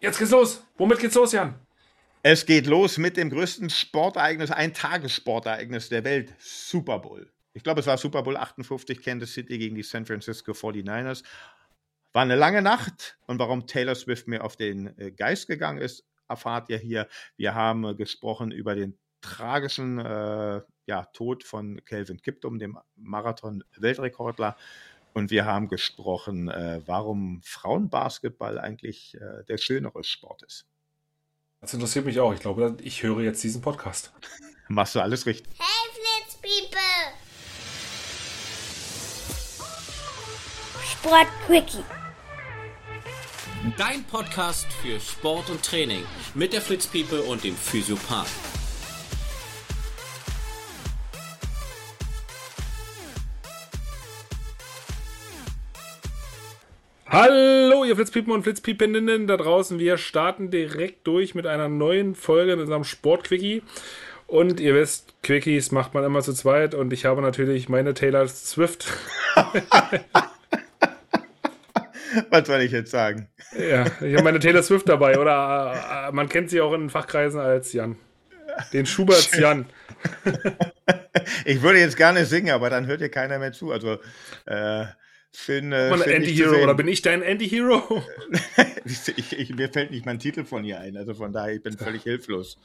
Jetzt geht's los. Womit geht's los, Jan? Es geht los mit dem größten Sportereignis, ein Tagessportereignis der Welt, Super Bowl. Ich glaube, es war Super Bowl 58, Kansas City gegen die San Francisco 49ers. War eine lange Nacht und warum Taylor Swift mir auf den äh, Geist gegangen ist, erfahrt ihr hier. Wir haben äh, gesprochen über den tragischen äh, ja, Tod von Kelvin Kiptum, dem Marathon-Weltrekordler. Und wir haben gesprochen, äh, warum Frauenbasketball eigentlich äh, der schönere Sport ist. Das interessiert mich auch. Ich glaube, ich höre jetzt diesen Podcast. Machst du alles richtig. Hey, Flitz People! Sport Quickie. Dein Podcast für Sport und Training mit der Fritz People und dem Physiopath. Hallo, ihr Flitzpiepen und Flitzpiepeninnen da draußen. Wir starten direkt durch mit einer neuen Folge in unserem Sport-Quickie. Und ihr wisst, Quickies macht man immer zu zweit und ich habe natürlich meine Taylor Swift. Was soll ich jetzt sagen? Ja, ich habe meine Taylor Swift dabei, oder äh, man kennt sie auch in Fachkreisen als Jan. Den Schuberts Jan. ich würde jetzt gerne singen, aber dann hört ihr keiner mehr zu. Also, äh, Finn, äh, Finn Anti-Hero oder bin ich dein Anti-Hero? ich, ich, mir fällt nicht mein Titel von ihr ein, also von daher, ich bin völlig hilflos.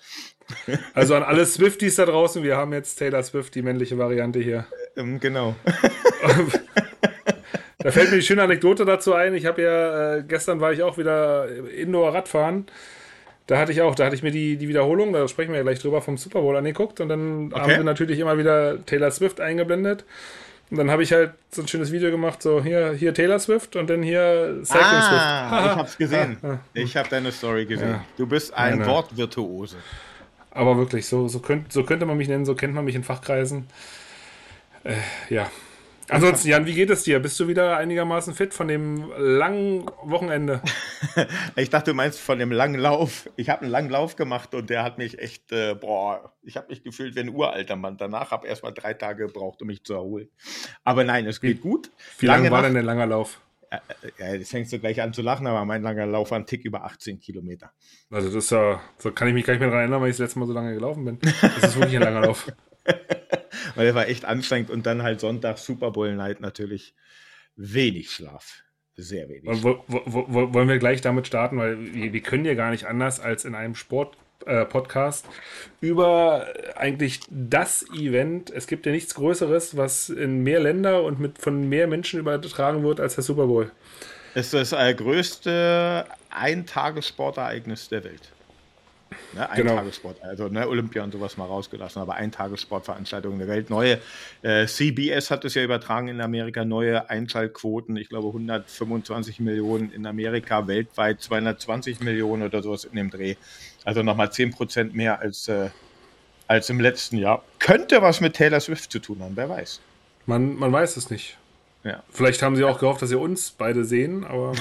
also an alle Swifties da draußen, wir haben jetzt Taylor Swift, die männliche Variante hier. Ähm, genau. da fällt mir die schöne Anekdote dazu ein. Ich habe ja, äh, gestern war ich auch wieder Indoor-Radfahren. Da hatte ich auch, da hatte ich mir die, die Wiederholung, da sprechen wir ja gleich drüber, vom Super Bowl angeguckt und dann okay. haben wir natürlich immer wieder Taylor Swift eingeblendet. Und dann habe ich halt so ein schönes Video gemacht, so hier, hier Taylor Swift und dann hier Cycling ah, Swift. ich hab's gesehen. Ah, ah. Ich habe deine Story gesehen. Ja. Du bist ein ja, Wortvirtuose. Aber wirklich, so, so, könnt, so könnte man mich nennen, so kennt man mich in Fachkreisen. Äh, ja, Ansonsten, Jan, wie geht es dir? Bist du wieder einigermaßen fit von dem langen Wochenende? ich dachte, du meinst von dem langen Lauf. Ich habe einen langen Lauf gemacht und der hat mich echt, äh, boah, ich habe mich gefühlt wie ein uralter Mann. Danach habe ich erst mal drei Tage gebraucht, um mich zu erholen. Aber nein, es geht gut. Wie lange war denn der langer Lauf? Ja, jetzt fängst du gleich an zu lachen, aber mein langer Lauf war ein Tick über 18 Kilometer. Also das ist ja, so kann ich mich gar nicht mehr daran erinnern, weil ich das letzte Mal so lange gelaufen bin. Das ist wirklich ein langer Lauf. Weil er war echt anstrengend und dann halt Sonntag Super Bowl Night natürlich wenig Schlaf. Sehr wenig. Wo, wo, wo, wollen wir gleich damit starten, weil wir, wir, können ja gar nicht anders als in einem Sport. Äh, Podcast über eigentlich das Event. Es gibt ja nichts Größeres, was in mehr Länder und mit von mehr Menschen übertragen wird als der Super Bowl. Es ist das größte Eintagessportereignis der Welt. Ne, ein genau. Tagessport, also ne, Olympia und sowas mal rausgelassen, aber ein Tagessportveranstaltung der Welt. Neue äh, CBS hat es ja übertragen in Amerika, neue Einschaltquoten, ich glaube 125 Millionen in Amerika, weltweit 220 Millionen oder sowas in dem Dreh. Also nochmal 10 Prozent mehr als, äh, als im letzten Jahr. Könnte was mit Taylor Swift zu tun haben, wer weiß. Man, man weiß es nicht. Ja. Vielleicht haben sie auch gehofft, dass sie uns beide sehen, aber.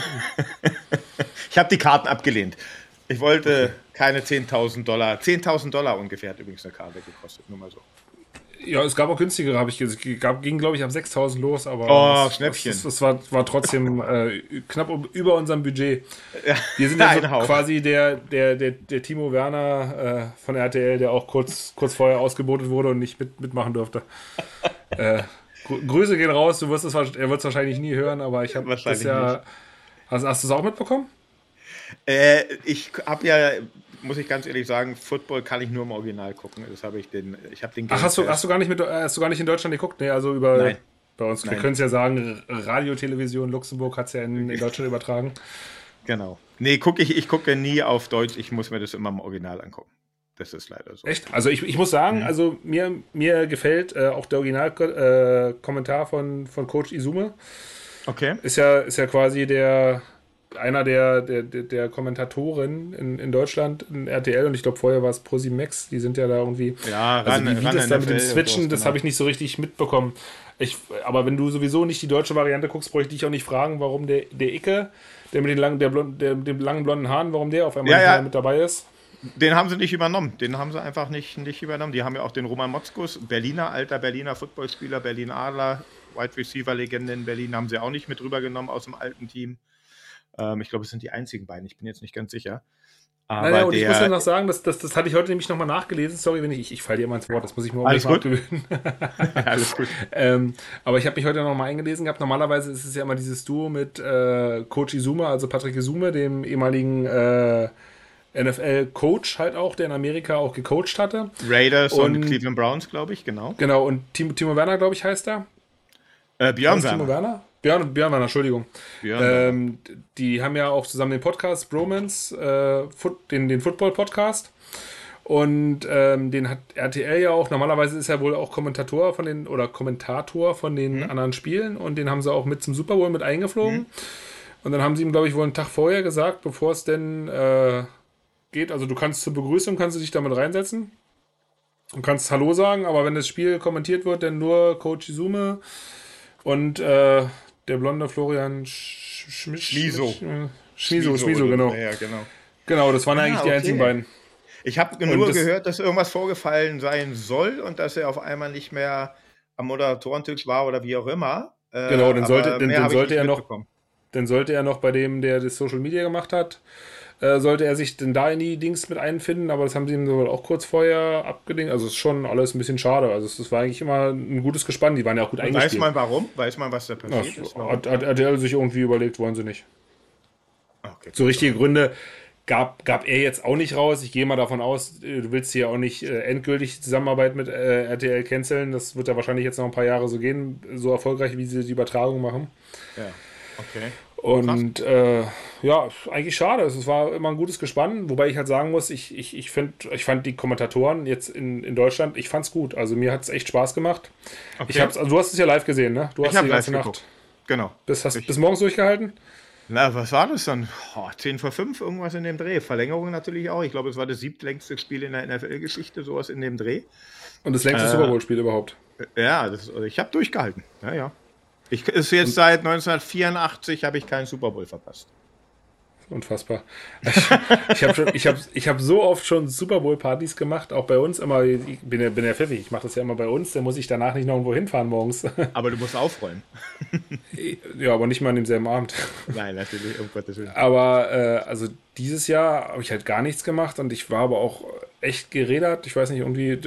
ich habe die Karten abgelehnt. Ich wollte keine 10.000 Dollar. 10.000 Dollar ungefähr hat übrigens eine Karte gekostet, nur mal so. Ja, es gab auch günstigere, habe ich gesehen. Ging, glaube ich, ab 6.000 los, aber. Oh, das, Schnäppchen. Das, das, war, war trotzdem äh, knapp über unserem Budget. Ja, Wir sind ja so quasi der, der, der, der Timo Werner äh, von RTL, der auch kurz, kurz vorher ausgebotet wurde und nicht mit, mitmachen durfte. äh, Grüße gehen raus, du wirst es, er wird es wahrscheinlich nie hören, aber ich habe das ja. Nicht. Hast, hast du es auch mitbekommen? Äh, ich habe ja, muss ich ganz ehrlich sagen, Football kann ich nur im Original gucken. Das habe ich den, ich habe den. Ach, hast du, hast du gar nicht mit, hast du gar nicht in Deutschland geguckt? Nee, also über. Nein. Bei uns, wir können es ja sagen, Radio, Television, Luxemburg hat es ja in, in, Deutschland übertragen. Genau. Nee, guck ich, ich gucke nie auf Deutsch, ich muss mir das immer im Original angucken. Das ist leider so. Echt? Also ich, ich muss sagen, mhm. also mir, mir gefällt äh, auch der Originalkommentar äh, von, von Coach Izume. Okay. Ist ja, ist ja quasi der, einer der, der, der Kommentatoren in, in Deutschland, in RTL, und ich glaube vorher war es Prosimax, die sind ja da irgendwie. Ja, ran, also wie, wie das da mit dem Switchen, das genau. habe ich nicht so richtig mitbekommen. Ich, aber wenn du sowieso nicht die deutsche Variante guckst, bräuchte ich dich auch nicht fragen, warum der, der Icke, der mit den langen, der, blond, der, dem langen blonden Haaren, warum der auf einmal ja, ja. mit dabei ist. Den haben sie nicht übernommen. Den haben sie einfach nicht, nicht übernommen. Die haben ja auch den Roman Motzkus, Berliner, alter Berliner Footballspieler, Berlin Adler, Wide Receiver Legende in Berlin, haben sie auch nicht mit rübergenommen aus dem alten Team. Ähm, ich glaube, es sind die einzigen beiden. Ich bin jetzt nicht ganz sicher. Aber naja, und der, ich muss ja noch sagen, das, das, das hatte ich heute nämlich nochmal nachgelesen. Sorry, wenn ich, ich, ich falle dir immer ins Wort, das muss ich mir Alles gut. abgewöhnen. Alles gut. ähm, aber ich habe mich heute nochmal eingelesen gehabt. Normalerweise ist es ja immer dieses Duo mit äh, Coach Izume, also Patrick Izume, dem ehemaligen äh, NFL-Coach halt auch, der in Amerika auch gecoacht hatte. Raiders und, und Cleveland Browns, glaube ich, genau. Genau, und Timo, Timo Werner, glaube ich, heißt er. Äh, Björn Werner. Timo Werner? Björn, Björn Werner, Entschuldigung. Björn ähm, die haben ja auch zusammen den Podcast Bromance, äh, den, den Football-Podcast. Und ähm, den hat RTL ja auch, normalerweise ist er wohl auch Kommentator von den, oder Kommentator von den mhm. anderen Spielen und den haben sie auch mit zum Super Bowl mit eingeflogen. Mhm. Und dann haben sie ihm, glaube ich, wohl einen Tag vorher gesagt, bevor es denn äh, geht, also du kannst zur Begrüßung, kannst du dich damit reinsetzen und kannst Hallo sagen, aber wenn das Spiel kommentiert wird, dann nur Coach Izume und äh, der blonde Florian Schmiso. Schmiso, Schmiso, Schmiso, genau. Ja, genau. Genau, das waren Ah, eigentlich die okay. einzigen beiden. Ich habe nur das- gehört, dass irgendwas vorgefallen sein soll und dass er auf einmal nicht mehr am Moderatorentisch war oder wie auch immer. Äh, Genau, dann sollte- dann- dann sollte er noch-. Dann sollte er noch bei dem, der das Social Media gemacht hat, äh, sollte er sich denn da in die Dings mit einfinden, aber das haben sie ihm wohl auch kurz vorher abgedingt. Also es ist schon alles ein bisschen schade. Also es, war eigentlich immer ein gutes Gespann, die waren ja auch gut Und Weiß eingespielt. man warum? Weiß man, was da Ja, passiert ist? Warum? hat, hat RTL sich irgendwie überlegt, wollen sie nicht. Okay. So richtige Gründe gab, gab er jetzt auch nicht raus. Ich gehe mal davon aus, äh, du willst hier auch nicht äh, endgültig die Zusammenarbeit mit äh, RTL canceln. Das wird ja wahrscheinlich jetzt noch ein paar Jahre so gehen, so erfolgreich, wie sie die Übertragung machen. Ja. Okay. Und äh, ja, eigentlich schade. Es war immer ein gutes Gespann, wobei ich halt sagen muss, ich, ich, ich, find, ich fand die Kommentatoren jetzt in, in Deutschland, ich fand's gut. Also mir hat es echt Spaß gemacht. okay. Ich hab's, also du hast es ja live gesehen, ne? Du Ich hast hab die live ganze Nacht. geguckt. Genau. Bis, hast, Ich- bis morgens durchgehalten? Na, was war das dann? Oh, 10 vor 5, irgendwas in dem Dreh. Verlängerung natürlich auch. Ich glaube, es war das siebtlängste Spiel in der NFL-Geschichte, sowas in dem Dreh. Und das längste Äh, Super Bowl-Spiel überhaupt. Ja, das, also ich habe durchgehalten. Ja, ja. Ich ist jetzt seit 1984 habe ich keinen Super Bowl verpasst. Unfassbar. Ich, ich habe ich hab, ich hab so oft schon Super Bowl-Partys gemacht, auch bei uns immer. Ich bin ja, bin ja pfiffig, ich mache das ja immer bei uns, dann muss ich danach nicht noch irgendwo hinfahren morgens. Aber du musst aufräumen. ja, aber nicht mal an demselben Abend. Nein, natürlich, um Gottes Willen. Aber äh, also dieses Jahr habe ich halt gar nichts gemacht und ich war aber auch echt gerädert. Ich weiß nicht, irgendwie,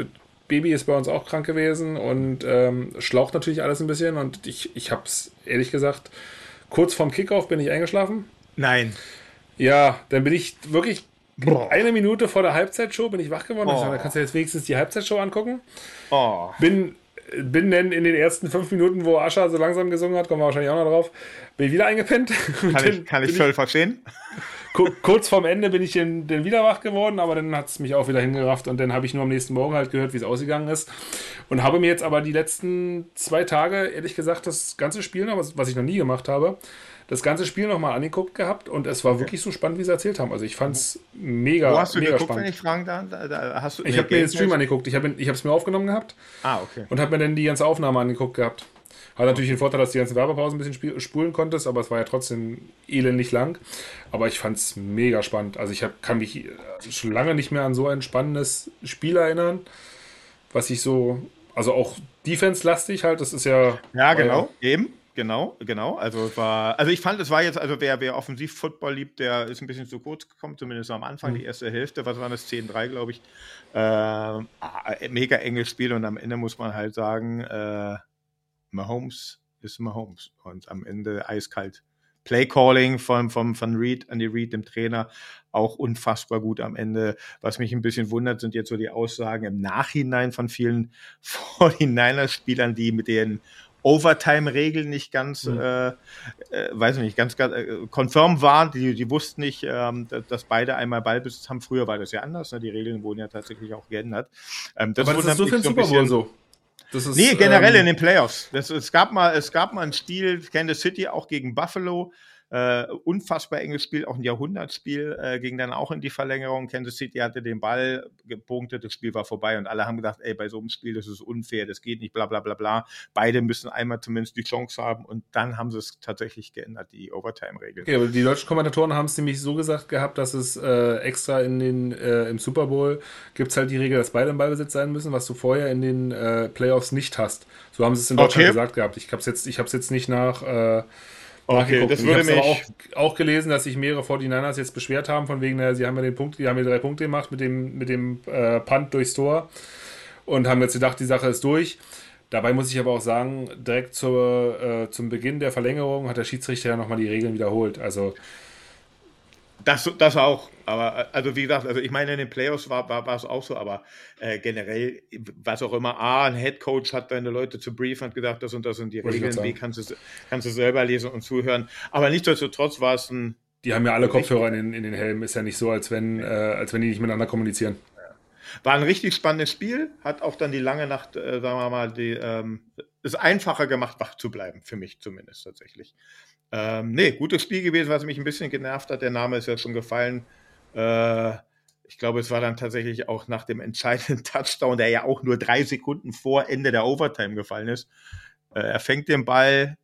Baby ist bei uns auch krank gewesen und ähm, schlaucht natürlich alles ein bisschen und ich, ich habe es ehrlich gesagt, kurz vorm Kickoff bin ich eingeschlafen. Nein. Ja, dann bin ich wirklich Boah. eine Minute vor der Halbzeitshow bin ich wach geworden. Oh. da kannst du jetzt wenigstens die Halbzeitshow angucken. Oh. Bin, bin dann in den ersten fünf Minuten, wo Ascha so langsam gesungen hat, kommen wir wahrscheinlich auch noch drauf, bin ich wieder eingepennt. Kann ich, kann ich voll verstehen. Ku- kurz vorm Ende bin ich dann, wieder wach geworden, aber dann hat es mich auch wieder hingerafft und dann habe ich nur am nächsten Morgen halt gehört, wie es ausgegangen ist. Und habe mir jetzt aber die letzten zwei Tage, ehrlich gesagt, das ganze Spiel noch, was, was ich noch nie gemacht habe, das ganze Spiel nochmal angeguckt gehabt und es war wirklich so spannend, wie sie erzählt haben. Also ich fand es mega, Wo hast du mega geguckt, wenn spannend. ich fragen darf? Da, da, hast du, Ich habe mir den Stream angeguckt. Ich habe es mir aufgenommen gehabt Ah, okay. und habe mir dann die ganze Aufnahme angeguckt gehabt. Hat natürlich den Vorteil, dass du die ganzen Werbepausen ein bisschen spulen konntest, aber es war ja trotzdem elendig lang. Aber ich fand es mega spannend. Also ich hab, kann mich äh, schon lange nicht mehr an so ein spannendes Spiel erinnern, was ich so, also auch Defense-lastig halt, das ist ja... Ja, genau, eben. Genau, genau. Also es war, also ich fand, es war jetzt, also wer, wer offensiv Football liebt, der ist ein bisschen zu kurz gekommen, zumindest am Anfang, Mhm. die erste Hälfte, was war das, 10-3, glaube ich. Ah, mega enges Spiel und am Ende muss man halt sagen, äh, Mahomes ist Mahomes. Und am Ende eiskalt. Playcalling von, von, von Reed, Andy Reed, dem Trainer, auch unfassbar gut am Ende. Was mich ein bisschen wundert, sind jetzt so die Aussagen im Nachhinein von vielen 49ers-Spielern, die mit den Overtime-Regeln nicht ganz, Mhm. äh, äh, weiß ich nicht, ganz, ganz äh, konform waren. Die, die wussten nicht, ähm, dass, dass beide einmal Ballbesitz haben. Früher war das ja anders. Ne? Die Regeln wurden ja tatsächlich auch geändert. Ähm, aber das ist so für den Super Bowl so. Das ist, Nee, generell ähm, in den Playoffs. Das, es, gab mal, es gab mal ein Spiel, Kansas City auch gegen Buffalo. Äh, unfassbar enges Spiel, auch ein Jahrhundertspiel, äh, ging dann auch in die Verlängerung. Kansas City hatte den Ball gepunktet, das Spiel war vorbei und alle haben gedacht, ey, bei so einem Spiel, das ist unfair, das geht nicht, bla bla bla bla. Beide müssen einmal zumindest die Chance haben und dann haben sie es tatsächlich geändert, die Overtime-Regel. Okay, aber die deutschen Kommentatoren haben es nämlich so gesagt gehabt, dass es äh, extra in den, äh, im Super Bowl gibt es halt die Regel, dass beide im Ballbesitz sein müssen, was du vorher in den äh, Playoffs nicht hast. So haben sie es in Deutschland Okay. gesagt gehabt. Ich habe es jetzt, ich jetzt nicht nach, äh, Okay, das würde mich... auch, auch gelesen, dass sich mehrere 49ers jetzt beschwert haben, von wegen, sie haben ja den Punkt, die haben ja drei Punkte gemacht mit dem, mit dem äh, Punt durchs Tor und haben jetzt gedacht, die Sache ist durch. Dabei muss ich aber auch sagen, direkt zur, äh, zum Beginn der Verlängerung hat der Schiedsrichter ja nochmal die Regeln wiederholt. Also das, das auch, aber also wie gesagt, also ich meine, in den Playoffs war, war, war es auch so, aber äh, generell, was auch immer, A, ein Headcoach hat deine Leute zu briefen und gesagt, das und das sind die Regeln, B, kannst du, kannst du selber lesen und zuhören. Aber nichtsdestotrotz war es ein. Die haben ja alle Kopfhörer in den, in den Helmen, ist ja nicht so, als wenn, äh, als wenn die nicht miteinander kommunizieren. War ein richtig spannendes Spiel, hat auch dann die lange Nacht, äh, sagen wir mal, die, ähm, es einfacher gemacht, wach zu bleiben, für mich zumindest tatsächlich. Ähm, nee, gutes Spiel gewesen, was mich ein bisschen genervt hat. Der Name ist ja schon gefallen. Äh, ich glaube, es war dann tatsächlich auch nach dem entscheidenden Touchdown, der ja auch nur drei Sekunden vor Ende der Overtime gefallen ist. Äh, er fängt den Ball,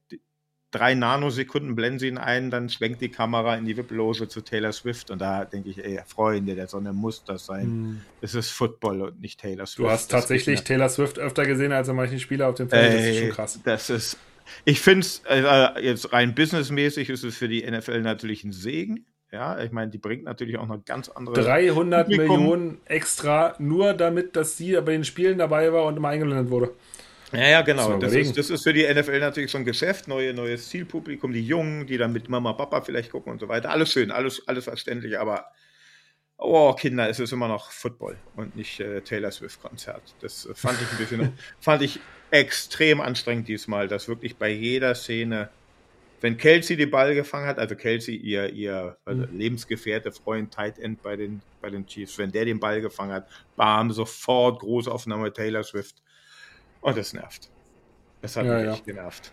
drei Nanosekunden blenden sie ihn ein, dann schwenkt die Kamera in die Wipploge zu Taylor Swift und da denke ich, ey, Freunde der Sonne muss das sein. Hm. Es ist Football und nicht Taylor Swift. Du hast tatsächlich Taylor Swift öfter gesehen als manche Spieler auf dem Feld. das ist schon krass. Das ist, ich finde es, äh, jetzt rein businessmäßig ist es für die NFL natürlich ein Segen. Ja, ich meine, die bringt natürlich auch noch ganz andere. 300 Publikum. Millionen extra, nur damit, dass sie bei den Spielen dabei war und immer eingeblendet wurde. Ja, ja, genau. Das ist, das ist, für die NFL natürlich schon Geschäft, neue, neues Zielpublikum, die Jungen, die dann mit Mama, Papa vielleicht gucken und so weiter. Alles schön, alles, alles verständlich, aber oh, Kinder, es ist immer noch Football und nicht äh, Taylor Swift-Konzert. Das äh, fand ich ein bisschen, fand ich extrem anstrengend diesmal, dass wirklich bei jeder Szene, wenn Kelsey den Ball gefangen hat, also Kelsey, ihr, ihr also mhm. Lebensgefährte, Freund, Tight End bei den, bei den Chiefs, wenn der den Ball gefangen hat, bam, sofort Großaufnahme Taylor Swift und das nervt. Das hat ja, mich ja. echt genervt.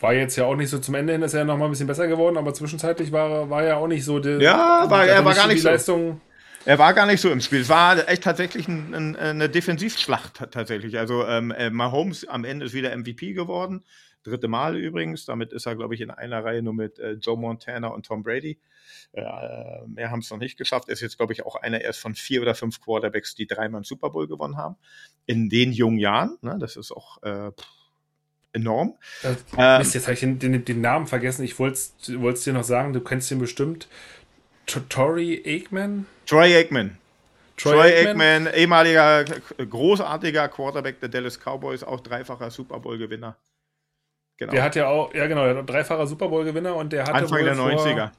War jetzt ja auch nicht so zum Ende hin, ist er ja noch mal ein bisschen besser geworden, aber zwischenzeitlich war, war er ja auch nicht so. Die, ja, war, er war gar nicht so. Leistung. Er war gar nicht so im Spiel. Es war echt tatsächlich ein, ein, eine Defensivschlacht tatsächlich. Also ähm, äh, Mahomes am Ende ist wieder MVP geworden. Dritte Mal übrigens. Damit ist er, glaube ich, in einer Reihe nur mit äh, Joe Montana und Tom Brady. Äh, mehr haben es noch nicht geschafft. Er ist jetzt, glaube ich, auch einer erst von vier oder fünf Quarterbacks, die dreimal einen Super Bowl gewonnen haben. In den jungen Jahren. Ne, das ist auch äh, enorm. Äh, ähm, jetzt habe ich den, den, den, Namen vergessen. Ich wollte es dir noch sagen, du kennst ihn bestimmt. Tory Aikman? Troy Aikman. Troy, Troy Aikman, ehemaliger großartiger Quarterback der Dallas Cowboys, auch dreifacher Super Bowl-Gewinner. Genau. Der hat ja auch, ja genau, der hat dreifacher Super Bowl-Gewinner und der hatte Anfang der 90er. Vor,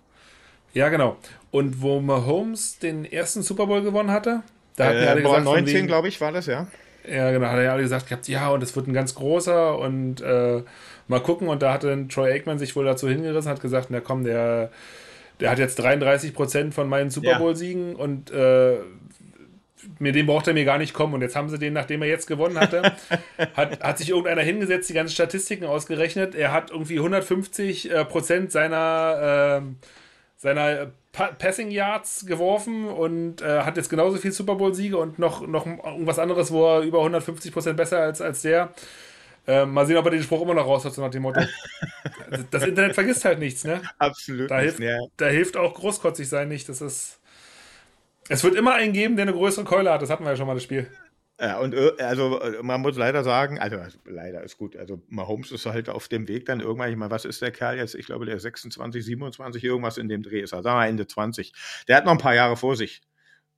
ja, genau. Und wo Mahomes den ersten Super Bowl gewonnen hatte, da hatten äh, alle gesagt, 19, glaube ich, war das, ja. Ja, genau, hat er ja alle gesagt gehabt, ja, und es wird ein ganz großer und äh, mal gucken. Und da hat dann Troy Aikman sich wohl dazu hingerissen, hat gesagt, na komm, der, der hat jetzt 33 Prozent von meinen Super Bowl-Siegen ja. und äh, mit dem braucht er mir gar nicht kommen. Und jetzt haben sie den, nachdem er jetzt gewonnen hatte, hat, hat sich irgendeiner hingesetzt, die ganzen Statistiken ausgerechnet. Er hat irgendwie 150 äh, Prozent seiner, äh, seiner pa Passing Yards geworfen und äh, hat jetzt genauso viel Super Bowl-Siege und noch, noch irgendwas anderes, wo er über 150 Prozent besser als, als der. Äh, mal sehen, ob er den Spruch immer noch raus hat, so nach dem Motto. das Internet vergisst halt nichts, ne? Absolut. Da hilft, ja. da hilft auch großkotzig sein nicht. Das ist. Es wird immer einen geben, der eine größere Keule hat. Das hatten wir ja schon mal das Spiel. Ja, und äh, also man muss leider sagen, also leider ist gut, also Mahomes ist halt auf dem Weg dann irgendwann, ich meine, was ist der Kerl jetzt? Ich glaube, der ist 26, 27, irgendwas in dem Dreh ist er, sagen wir Ende 20. Der hat noch ein paar Jahre vor sich.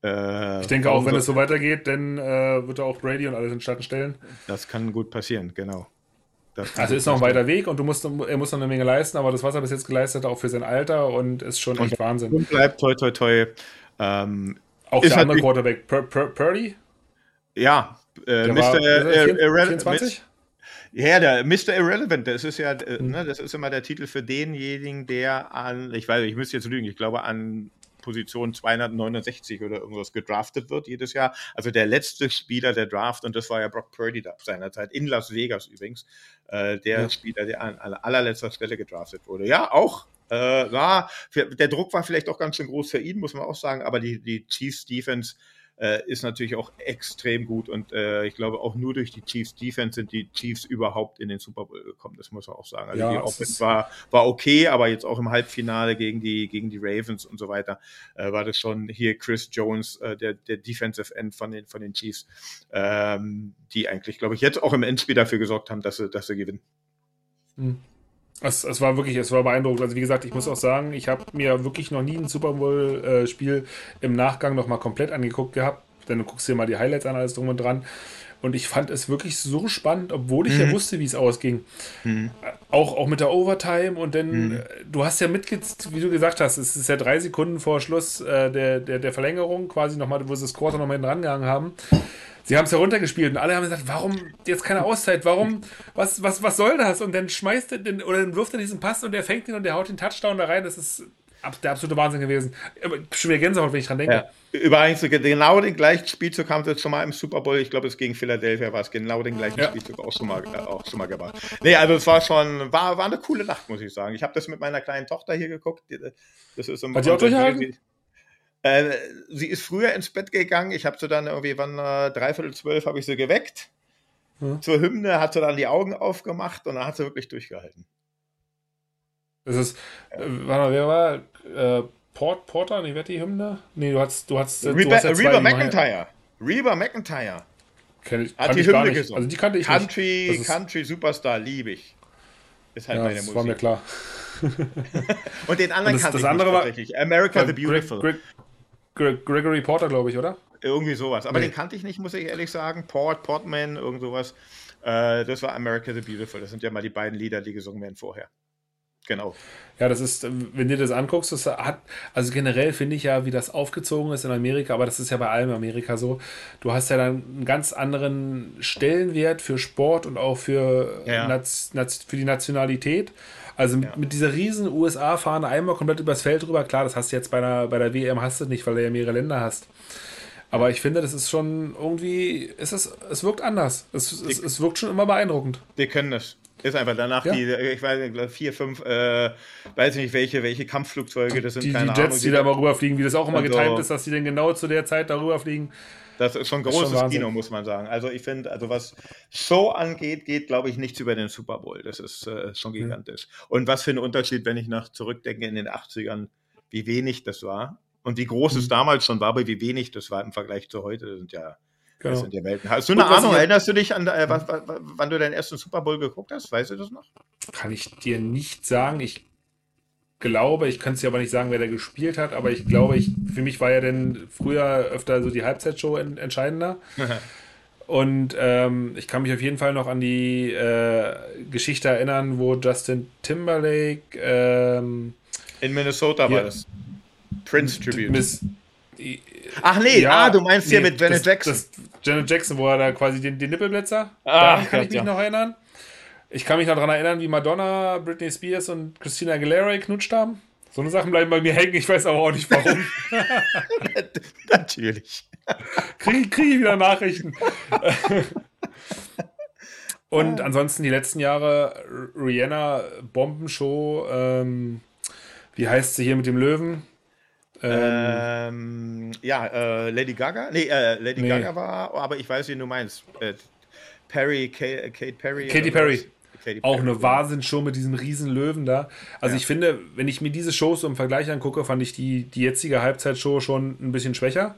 Äh, ich denke auch, wenn es so weitergeht, dann äh, wird er auch Brady und alles in Schatten stellen. Das kann gut passieren, genau. Also ist noch ein weiter Weg und du musst, er muss noch eine Menge leisten, aber das, was er bis jetzt geleistet hat, auch für sein Alter und ist schon und echt Wahnsinn. Und bleibt toi toi toi. Ähm, auch der andere halt Quarterback, Pur Pur Purdy? Ja, äh, Mr. War, äh, 24? Ja, der Mr. Irrelevant, das ist ja, äh, hm. ne, das ist immer der Titel für denjenigen, der an, ich weiß, ich müsste jetzt lügen, ich glaube an Position 269 oder irgendwas gedraftet wird jedes Jahr. Also der letzte Spieler der Draft, und das war ja Brock Purdy da seinerzeit, in Las Vegas übrigens, äh, der ja. Spieler, der an, an, allerletzter Stelle gedraftet wurde. Ja, auch. Äh, war, der Druck war vielleicht auch ganz schön groß für ihn, muss man auch sagen, aber die, die Chiefs Defense äh, ist natürlich auch extrem gut und äh, ich glaube auch nur durch die Chiefs Defense sind die Chiefs überhaupt in den Super Bowl gekommen, das muss man auch sagen. Also ja, die Offense war, war okay, aber jetzt auch im Halbfinale gegen die, gegen die Ravens und so weiter äh, war das schon hier Chris Jones, äh, der, der Defensive End von den, von den Chiefs, ähm, die eigentlich, glaube ich, jetzt auch im Endspiel dafür gesorgt haben, dass sie, dass sie gewinnen. Hm. Es, es, war wirklich, es war beeindruckend. Also wie gesagt, ich muss auch sagen, ich habe mir wirklich noch nie ein Super Bowl-Spiel im Nachgang noch mal komplett angeguckt gehabt. Denn du guckst dir mal die Highlights an, alles drum und dran. Und ich fand es wirklich so spannend, obwohl ich mhm. ja wusste, wie es ausging. Mhm. Auch, auch mit der Overtime und dann, mhm. Äh, du hast ja mitge, wie du gesagt hast, es ist ja drei Sekunden vor Schluss äh, der, der, der Verlängerung, quasi nochmal, wo sie das Quarter nochmal hinten rangegangen haben. Sie haben es heruntergespielt und alle haben gesagt, warum jetzt keine Auszeit? Warum, was, was, was soll das? Und dann schmeißt er den, oder dann wirft er diesen Pass und der fängt ihn und der haut den Touchdown da rein. Das ist der absolute Wahnsinn gewesen. Schon wieder Gänsehaut, wenn ich dran denke. Ja. Übrigens, genau den gleichen Spielzug haben sie jetzt schon mal im Super Bowl, ich glaube, es gegen Philadelphia war es, genau den gleichen ja. Spielzug auch schon, mal, äh, auch schon mal gemacht. Nee, also es war schon, war, war eine coole Nacht, muss ich sagen. Ich habe das mit meiner kleinen Tochter hier geguckt. Das ist Hat die auch durchgehalten? Äh, sie ist früher ins Bett gegangen. Ich habe sie dann irgendwie, wann äh, dreiviertel zwölf, habe ich sie geweckt. Hm. Zur Hymne hat sie dann die Augen aufgemacht und dann hat sie wirklich durchgehalten. Das ist, äh, warte mal, wer war? Äh, Port, Porter? Nee, wer die Hymne? Nee, du hast, du hast, Reba, du hast ja Reba McIntyre. Reba McIntyre. Kenn ich, hat die Hymne gesungen. Also die kannte ich Country, nicht. Country Superstar, liebe ich. Ist halt ja, meine das Musik. war mir klar. und den anderen das, kannte das ich andere war, tatsächlich. America the Beautiful. Greg, Greg, Gregory Porter, glaube ich, oder? Irgendwie sowas. Aber nee. den kannte ich nicht, muss ich ehrlich sagen. Port, Portman, irgend sowas. Äh, das war America the Beautiful. Das sind ja mal die beiden Lieder, die gesungen werden vorher. Genau. Ja, das ist, wenn du das anguckst, das hat, also generell finde ich ja, wie das aufgezogen ist in Amerika, aber das ist ja bei allem Amerika so. Du hast ja dann einen ganz anderen Stellenwert für Sport und auch für, ja. Naz, Naz, für die Nationalität. Also ja. mit dieser riesen USA-Fahne einmal komplett übers Feld rüber, klar, das hast du jetzt bei, einer, bei der WM hast du nicht, weil du ja mehrere Länder hast. Aber ich finde, das ist schon irgendwie, es, ist, es wirkt anders. Es, es, es wirkt schon immer beeindruckend. Wir können das. Ist einfach danach ja. die, ich weiß nicht, vier, fünf, äh, weiß nicht welche, welche Kampfflugzeuge das sind. Die, keine die Jets, Ahnung, die da mal rüberfliegen, wie das auch immer also, getimt ist, dass die denn genau zu der Zeit darüber fliegen. Das ist schon großes schon Kino, muss man sagen. Also ich finde, also was Show angeht, geht, glaube ich, nichts über den Super Bowl. Das ist äh, schon gigantisch. Mhm. Und was für ein Unterschied, wenn ich nach zurückdenke in den 80ern, wie wenig das war. Und wie groß mhm. es damals schon war, aber wie wenig das war im Vergleich zu heute. Das sind ja Genau. Das sind die Welten. Hast du eine Ahnung, erinnerst du dich an, äh, was, was, wann du deinen ersten Super Bowl geguckt hast? Weißt du das noch? Kann ich dir nicht sagen. Ich glaube, ich kann es dir aber nicht sagen, wer da gespielt hat, aber ich glaube, ich, für mich war ja denn früher öfter so die Halbzeitshow en entscheidender. Und ähm, ich kann mich auf jeden Fall noch an die äh, Geschichte erinnern, wo Justin Timberlake ähm, in Minnesota war das. Prince Tribute. Miss, Ach nee, ja, ah, du meinst nee, hier mit Janet das, Jackson. Das, Janet Jackson, wo er da quasi den, den Nippelblitzer. Ah, Daran kann ich mich ja. noch erinnern. Ich kann mich noch daran erinnern, wie Madonna, Britney Spears und Christina Aguilera geknutscht haben. So eine Sachen bleiben bei mir hängen, ich weiß aber auch nicht warum. Natürlich. Kriege krieg ich wieder Nachrichten. und ansonsten die letzten Jahre Rihanna Bombenshow. Ähm, wie heißt sie hier mit dem Löwen? Ähm, ja, äh, Lady Gaga. Nee, äh, Lady nee. Gaga war, aber ich weiß, wie du meinst. Äh, Perry, Kate, Kate Perry. Katy Perry. Katy Auch eine Wahnsinnsshow mit diesem riesen Löwen da. Also ja. ich finde, wenn ich mir diese Shows im Vergleich angucke, fand ich die, die jetzige Halbzeitshow schon ein bisschen schwächer.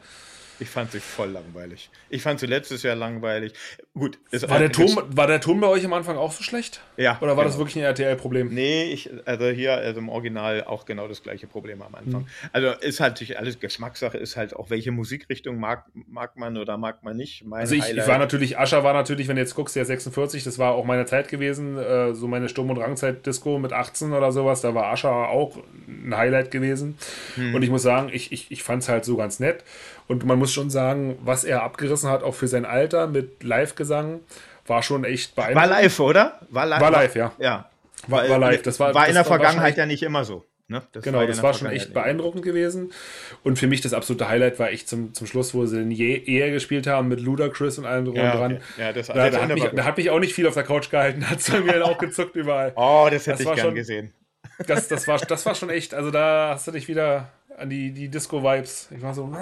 Ich fand sie voll langweilig. Ich fand sie letztes Jahr langweilig. Gut. War der, Ton, war der Ton bei euch am Anfang auch so schlecht? Ja. Oder war genau. das wirklich ein RTL-Problem? Nee, ich, also hier, also im Original auch genau das gleiche Problem am Anfang. Mhm. Also ist halt alles Geschmackssache, ist halt auch, welche Musikrichtung mag, mag man oder mag man nicht. Mein also ich, ich, war natürlich, Ascher war natürlich, wenn du jetzt guckst, der 46, das war auch meine Zeit gewesen, äh, so meine Sturm- und Rangzeit-Disco mit 18 oder sowas, da war Ascher auch ein Highlight gewesen. Mhm. Und ich muss sagen, ich, ich, ich fand es halt so ganz nett. Und man muss schon sagen, was er abgerissen hat, auch für sein Alter mit Live-Gesang, war schon echt beeindruckend. War live, oder? War live, war live ja. Ja. War, war live. Das war, war in der Vergangenheit ja nicht immer so. Ne? Das genau, war das war schon echt beeindruckend gewesen. Und für mich das absolute Highlight war echt zum, zum Schluss, wo sie den Ehe gespielt haben mit Ludacris und allem drum ja, dran. Okay. Ja, das, da, da, hat mich, da, hat mich, auch nicht viel auf der Couch gehalten, hat es mir dann auch gezuckt überall. Oh, das hätte das ich gern schon, gesehen. Das, das, war, das war schon echt, also da hast du dich wieder an die, die Disco-Vibes. Ich war so.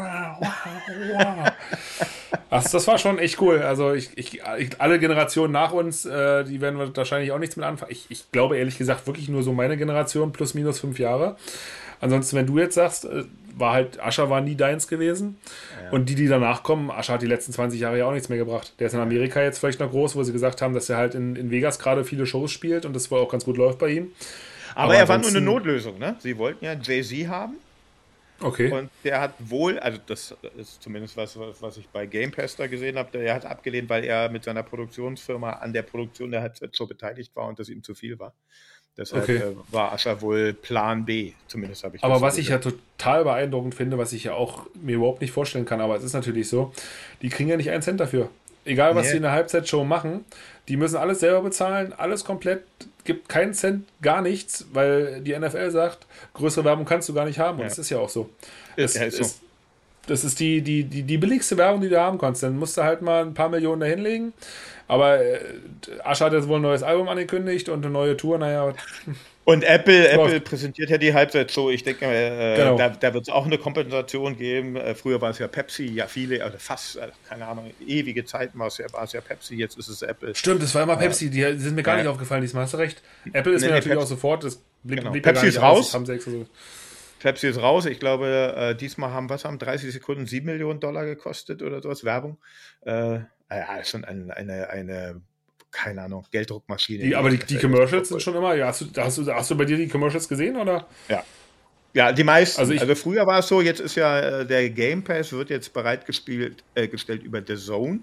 also, das war schon echt cool. Also ich, ich, ich alle Generationen nach uns, äh, die werden wahrscheinlich auch nichts mit anfangen. Ich, ich glaube ehrlich gesagt wirklich nur so meine Generation plus minus fünf Jahre. Ansonsten, wenn du jetzt sagst, äh, war halt, Ascher war nie deins gewesen. Ja. Und die, die danach kommen, Ascher hat die letzten 20 Jahre ja auch nichts mehr gebracht. Der ist in Amerika jetzt vielleicht noch groß, wo sie gesagt haben, dass er halt in, in Vegas gerade viele Shows spielt und das wohl auch ganz gut läuft bei ihm. Aber, Aber er war nur eine Notlösung, ne? Sie wollten ja Jay-Z haben. Okay. Und der hat wohl, also das ist zumindest was, was ich bei Game Pass da gesehen habe, der hat abgelehnt, weil er mit seiner Produktionsfirma an der Produktion der Halbzeit so beteiligt war und das ihm zu viel war. Deshalb okay. äh, war Ascher wohl Plan B, zumindest habe ich Aber was ich ja total beeindruckend finde, was ich ja auch mir überhaupt nicht vorstellen kann, aber es ist natürlich so, die kriegen ja nicht einen Cent dafür. Egal, was nee. sie in der Halbzeitshow machen, die müssen alles selber bezahlen, alles komplett, gibt keinen Cent, gar nichts, weil die NFL sagt, größere Werbung kannst du gar nicht haben. Und ja. das ist ja auch so. Es, ja, ist so. Es, das ist die, die, die, die billigste Werbung, die du haben kannst. Dann musst du halt mal ein paar Millionen da hinlegen. Aber äh, Asche hat jetzt wohl ein neues Album angekündigt und eine neue Tour, naja. Und Apple, Apple präsentiert ja die Halbzeitshow. Ich denke, äh, genau. da, da wird es auch eine Kompensation geben. Äh, früher war es ja Pepsi, ja viele, also fast, äh, keine Ahnung, ewige Zeiten war es ja, war es ja Pepsi, jetzt ist es Apple. Stimmt, es war immer Pepsi, die, sind mir gar nicht aufgefallen diesmal, hast du recht. Apple ist nee, mir natürlich Pepsi, auch sofort, das blieb, genau. blieb Pepsi ist raus. Haben so. Pepsi ist raus. Ich glaube, äh, diesmal haben, was haben 30 Sekunden 7 Millionen Dollar gekostet oder sowas, Werbung. Äh, ja, schon eine, eine, eine keine Ahnung, Gelddruckmaschine. Die, aber die, die Commercials sind schon immer, ja, hast du, hast, du, hast du bei dir die Commercials gesehen, oder? Ja. Ja, die meisten. Also, also früher war es so, jetzt ist ja äh, der Game Pass wird jetzt bereitgestellt äh, gestellt über The Zone,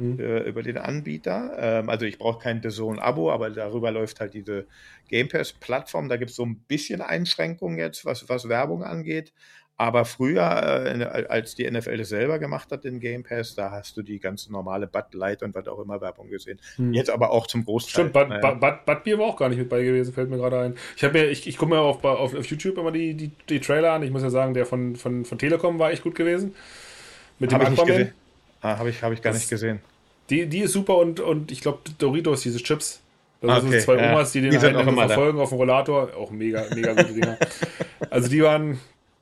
hm. äh, über den Anbieter. Ähm, also ich brauche kein The Zone-Abo, aber darüber läuft halt diese Game Pass-Plattform. Da gibt es so ein bisschen Einschränkungen jetzt, was, was Werbung angeht. Aber früher, äh, als die NFL das selber gemacht hat, den Game Pass, da hast du die ganze normale Bud Light und was auch immer Werbung gesehen. Hm. Jetzt aber auch zum Großteil. Stimmt, Bud, naja. Bud, Bud Bier war auch gar nicht mit bei gewesen, fällt mir gerade ein. Ich habe mir, ich, ich gucke mir auf, auf, auf, YouTube immer die, die, die, Trailer an. Ich muss ja sagen, der von, von, von Telekom war echt gut gewesen. Mit dem Aquaman. Ah, habe ich, hab ich gar das, nicht gesehen. Die, die ist super und, und ich glaube Doritos, diese Chips. Das okay, sind zwei Omas, die den die einen verfolgen da. auf dem Rollator. Auch mega, mega gute Dinger. also die waren,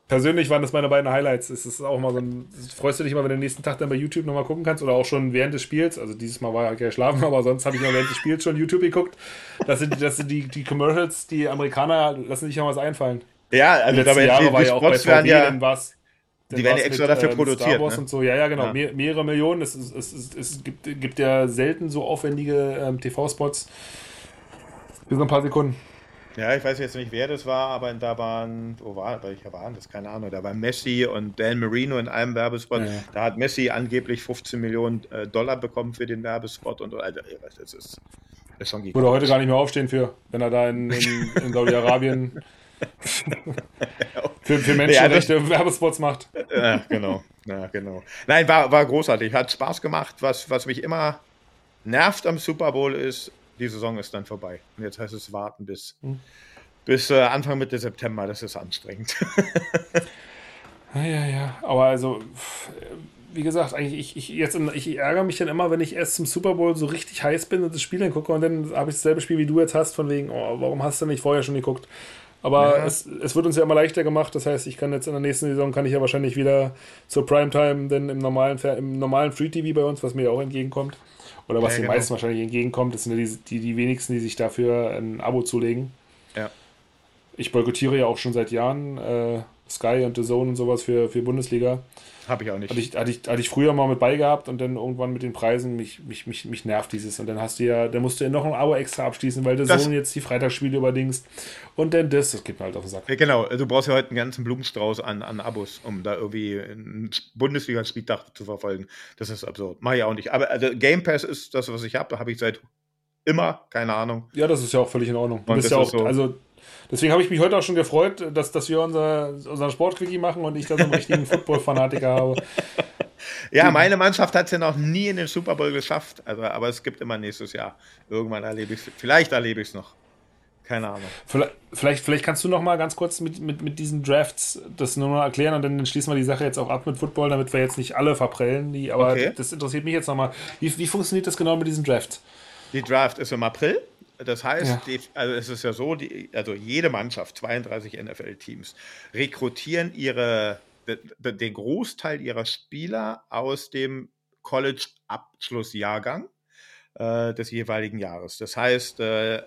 persönlich waren das meine beiden Highlights. Es ist auch mal so ein. Freust du dich mal, wenn du den nächsten Tag dann bei YouTube nochmal gucken kannst oder auch schon während des Spiels? Also dieses Mal war ich ja schlafen, aber sonst habe ich mal während des Spiels schon YouTube geguckt. Das sind, das sind die, die Commercials, die Amerikaner lassen sich ja was einfallen. Ja, also dabei Jahre die, war ja auch bei VW, ja, dann die werden ja extra mit, dafür ähm, produziert. Star Wars ne? und so, ja, ja, genau. Ja. Mehr, mehrere Millionen. Es, es, es, es, gibt, gibt ja selten so aufwendige ähm, TV-Spots. So ein paar Sekunden. Ja, ich weiß jetzt nicht, wer das war, aber da waren, wo war, welcher waren das? Keine Ahnung. Da war Messi und Dan Marino in einem Werbespot. Ja. Da hat Messi angeblich 15 Millionen äh, Dollar bekommen für den Werbespot und Alter, das ist, das ist schon gigantisch. Würde heute gar nicht mehr aufstehen für, wenn er da in, in, in Saudi-Arabien für, für Menschenrechte ja, Werbespots macht. Ja, genau. Ja, genau. Nein, war, war großartig. Hat Spaß gemacht. Was, was mich immer nervt am Super Bowl ist, die Saison ist dann vorbei. Und jetzt heißt es warten bis, hm. bis äh, Anfang Mitte September. Das ist anstrengend. ja, ja, ja. Aber also, wie gesagt, eigentlich, ich, ich, jetzt, ich ärgere mich dann immer, wenn ich erst zum Super Bowl so richtig heiß bin und das Spiel dann gucke und dann habe ich dasselbe Spiel, wie du jetzt hast, von wegen, oh, warum hast du nicht vorher schon geguckt? Aber ja. es, es wird uns ja immer leichter gemacht. Das heißt, ich kann jetzt in der nächsten Saison kann ich ja wahrscheinlich wieder zur Primetime, denn im normalen, im normalen Free TV bei uns, was mir ja auch entgegenkommt, oder was ja, den genau. meisten wahrscheinlich entgegenkommt, das sind ja die, die, die wenigsten, die sich dafür ein Abo zulegen. Ja. Ich boykottiere ja auch schon seit Jahren äh, Sky und The Zone und sowas für, für Bundesliga. Habe ich auch nicht. Hatte ich, hatte, ich, hatte ich früher mal mit beigehabt und dann irgendwann mit den Preisen, mich, mich, mich, mich nervt dieses. Und dann hast du ja, dann musst du ja noch ein Abo extra abschließen, weil der Sohn jetzt die Freitagsspiele überdingst. Und dann das, das geht mir halt auf den Sack. Ja, genau, du brauchst ja heute einen ganzen Blumenstrauß an, an Abos, um da irgendwie einen Bundesliga-Spieltag zu verfolgen. Das ist absurd. Mach ich auch nicht. Aber also Game Pass ist das, was ich habe, habe ich seit immer, keine Ahnung. Ja, das ist ja auch völlig in Ordnung. Du bist ja auch, so also Deswegen habe ich mich heute auch schon gefreut, dass, dass wir unser, unseren Sportquickie machen und ich da so einen richtigen Football-Fanatiker habe. Ja, meine Mannschaft hat es ja noch nie in den Super Bowl geschafft. Also, aber es gibt immer nächstes Jahr. Irgendwann erlebe ich es. Vielleicht erlebe ich es noch. Keine Ahnung. Vielleicht, vielleicht kannst du noch mal ganz kurz mit, mit, mit diesen Drafts das nur noch erklären und dann schließen wir die Sache jetzt auch ab mit Football, damit wir jetzt nicht alle verprellen. Die, aber okay. das interessiert mich jetzt noch mal. Wie, wie funktioniert das genau mit diesen Drafts? Die Draft ist im April Das heißt, ja. die, also es ist ja so, die, also jede Mannschaft, 32 NFL-Teams, rekrutieren ihre, den Großteil ihrer Spieler aus dem College-Abschlussjahrgang äh, des jeweiligen Jahres. Das heißt, äh,